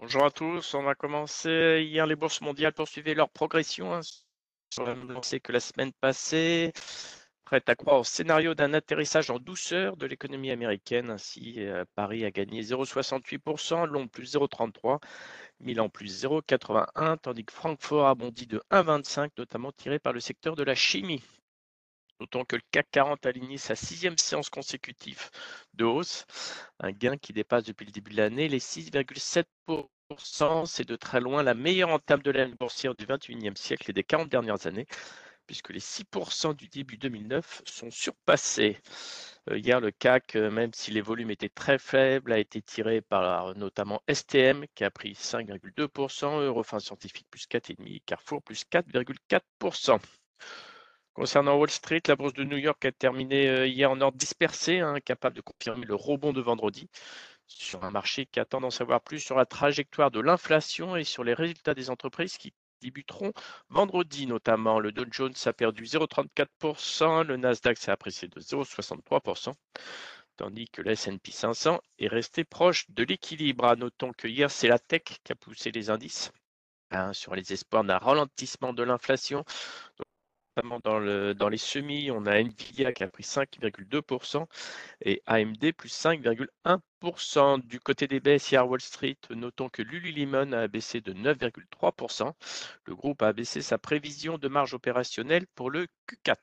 Bonjour à tous, on va commencer. Hier, les bourses mondiales poursuivaient leur progression hein, sur la même lancée que la semaine passée. Prête à croire au scénario d'un atterrissage en douceur de l'économie américaine. Ainsi, euh, Paris a gagné 0,68%, Londres plus 0,33%, Milan plus 0,81%, tandis que Francfort a bondi de 1,25%, notamment tiré par le secteur de la chimie. Notons que le CAC 40 a aligné sa sixième séance consécutive de hausse, un gain qui dépasse depuis le début de l'année les 6,7%. C'est de très loin la meilleure entame de l'année boursière du 21e siècle et des 40 dernières années, puisque les 6% du début 2009 sont surpassés. Euh, hier, le CAC, euh, même si les volumes étaient très faibles, a été tiré par notamment STM qui a pris 5,2%, Eurofin Scientifique plus 4,5%, Carrefour plus 4,4%. Concernant Wall Street, la bourse de New York a terminé euh, hier en ordre dispersé, incapable de confirmer le rebond de vendredi sur un marché qui attend d'en savoir plus sur la trajectoire de l'inflation et sur les résultats des entreprises qui débuteront vendredi notamment. Le Dow Jones a perdu 0,34%, le Nasdaq s'est apprécié de 0,63%, tandis que le S&P 500 est resté proche de l'équilibre. Notons que hier, c'est la tech qui a poussé les indices hein, sur les espoirs d'un ralentissement de l'inflation dans, le, dans les semis, on a Nvidia qui a pris 5,2% et AMD plus 5,1%. Du côté des baisses hier Wall Street, notons que Lululemon a baissé de 9,3%. Le groupe a baissé sa prévision de marge opérationnelle pour le Q4.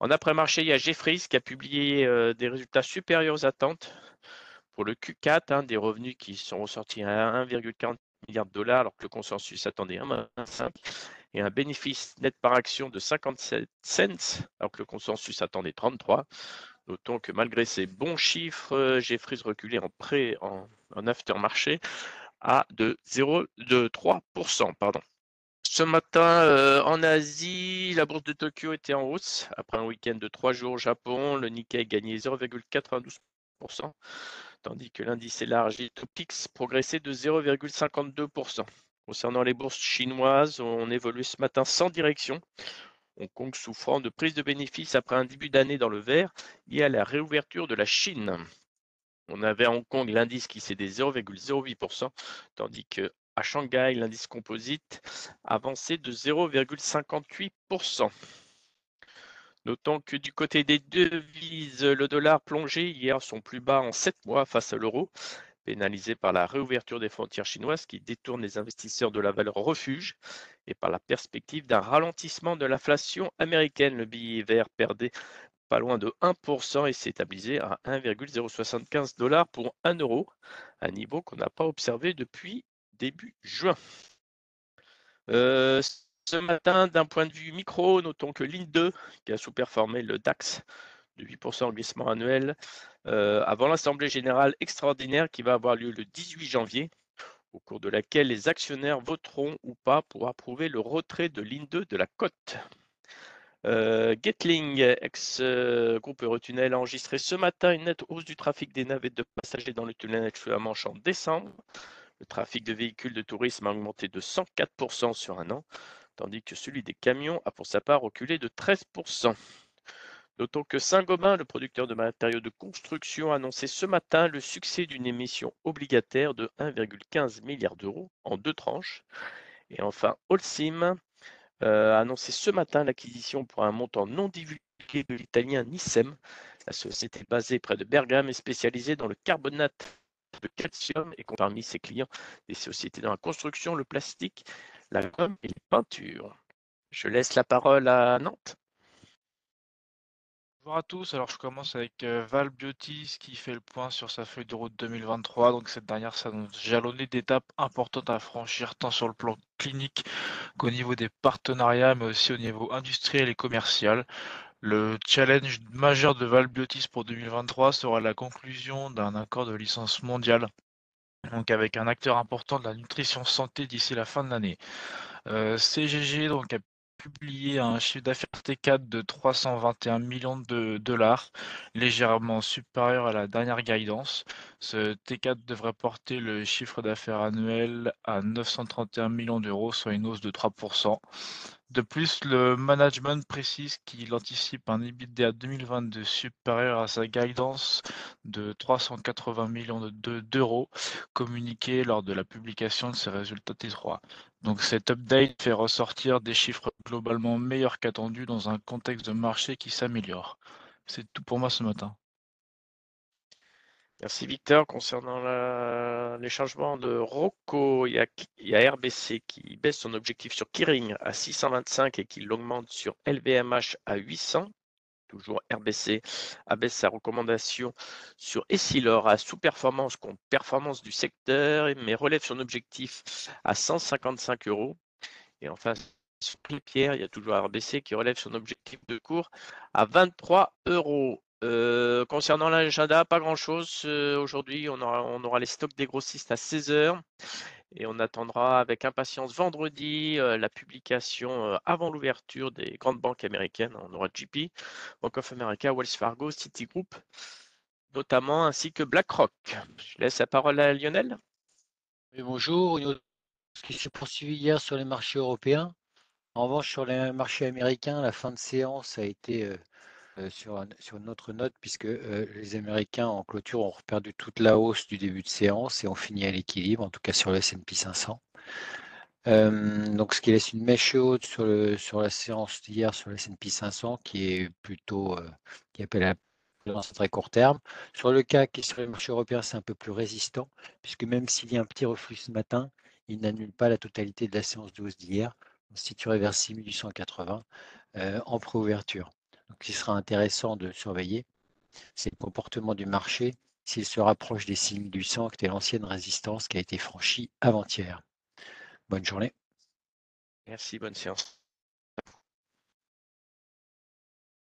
En après-marché, il y a Jeffries qui a publié euh, des résultats supérieurs aux attentes pour le Q4, hein, des revenus qui sont ressortis à 1,40 milliard de dollars alors que le consensus attendait 1,5 et un bénéfice net par action de 57 cents, alors que le consensus attendait 33. Notons que malgré ces bons chiffres, Jeffries reculait en prêt en, aftermarché à de 0,3%. Pardon. Ce matin, euh, en Asie, la bourse de Tokyo était en hausse. Après un week-end de trois jours au Japon, le Nikkei gagnait 0,92%, tandis que l'indice élargi Topix progressait de 0,52%. Concernant les bourses chinoises, on évolue ce matin sans direction. Hong Kong souffrant de prise de bénéfices après un début d'année dans le vert lié à la réouverture de la Chine. On avait à Hong Kong l'indice qui cédait 0,08%, tandis que à Shanghai, l'indice composite avançait de 0,58%. Notons que du côté des devises, le dollar plongé hier son plus bas en 7 mois face à l'euro pénalisé par la réouverture des frontières chinoises qui détournent les investisseurs de la valeur refuge et par la perspective d'un ralentissement de l'inflation américaine. Le billet vert perdait pas loin de 1% et s'établissait à 1,075 dollars pour 1 euro, un niveau qu'on n'a pas observé depuis début juin. Euh, ce matin, d'un point de vue micro, notons que l'IN2, qui a sous-performé le DAX de 8% en glissement annuel, euh, avant l'Assemblée générale extraordinaire qui va avoir lieu le 18 janvier, au cours de laquelle les actionnaires voteront ou pas pour approuver le retrait de l'IN2 de la cote. Euh, Gatling, ex-groupe Eurotunnel, a enregistré ce matin une nette hausse du trafic des navettes de passagers dans le tunnel la Manche en décembre. Le trafic de véhicules de tourisme a augmenté de 104% sur un an, tandis que celui des camions a pour sa part reculé de 13%. Notons que Saint-Gobain, le producteur de matériaux de construction, a annoncé ce matin le succès d'une émission obligataire de 1,15 milliard d'euros en deux tranches. Et enfin, Holcim euh, a annoncé ce matin l'acquisition pour un montant non divulgué de l'italien Nicem. La société basée près de Bergame est spécialisée dans le carbonate de calcium et compte parmi ses clients des sociétés dans la construction, le plastique, la gomme et les peintures. Je laisse la parole à Nantes. Bonjour à tous, alors je commence avec euh, Val Biotis qui fait le point sur sa feuille de route 2023. Donc cette dernière s'annonce jalonnée d'étapes importantes à franchir tant sur le plan clinique qu'au niveau des partenariats, mais aussi au niveau industriel et commercial. Le challenge majeur de Val Biotis pour 2023 sera la conclusion d'un accord de licence mondiale, donc avec un acteur important de la nutrition santé d'ici la fin de l'année. Euh, CGG donc a publié un chiffre d'affaires T4 de 321 millions de dollars, légèrement supérieur à la dernière guidance. Ce T4 devrait porter le chiffre d'affaires annuel à 931 millions d'euros, soit une hausse de 3%. De plus, le management précise qu'il anticipe un EBITDA 2022 supérieur à sa guidance de 380 millions d'euros communiqué lors de la publication de ses résultats T3. Donc cet update fait ressortir des chiffres globalement meilleurs qu'attendus dans un contexte de marché qui s'améliore. C'est tout pour moi ce matin. Merci Victor. Concernant les changements de Rocco, il y, a, RBC qui baisse son objectif sur Kiring à 625 et qui l'augmente sur LVMH à 800. Toujours RBC abaisse sa recommandation sur Essilor à sous-performance contre performance du secteur, mais relève son objectif à 155 euros. Et enfin, sur Pierre, il y a toujours RBC qui relève son objectif de cours à 23 euros. Euh, concernant l'agenda, pas grand-chose. Euh, aujourd'hui, on aura, les stocks des grossistes à 16h et on attendra avec impatience vendredi euh, la publication avant l'ouverture des grandes banques américaines. On aura JP, Bank of America, Wells Fargo, Citigroup notamment, ainsi que BlackRock. Je laisse la parole à Lionel. bonjour. Ce qui s'est poursuivi hier sur les marchés européens. En revanche, sur les marchés américains, la fin de séance a été euh, sur, sur une autre note, puisque euh, les Américains en clôture ont perdu toute la hausse du début de séance et ont fini à l'équilibre, en tout cas sur le S&P 500. Euh, donc, ce qui laisse une mèche haute sur, sur la séance d'hier sur le S&P 500, qui est plutôt, qui appelle à un très court terme. Sur le CAC et sur les marchés européens, c'est un peu plus résistant, puisque même s'il y a un petit reflux ce matin, il n'annule pas la totalité de la séance de hausse d'hier. Situerait vers 6880 en préouverture. Ce qui sera intéressant de surveiller, c'est le comportement du marché s'il se rapproche des 6800, qui était l'ancienne résistance qui a été franchie avant-hier. Bonne journée. Merci, bonne séance.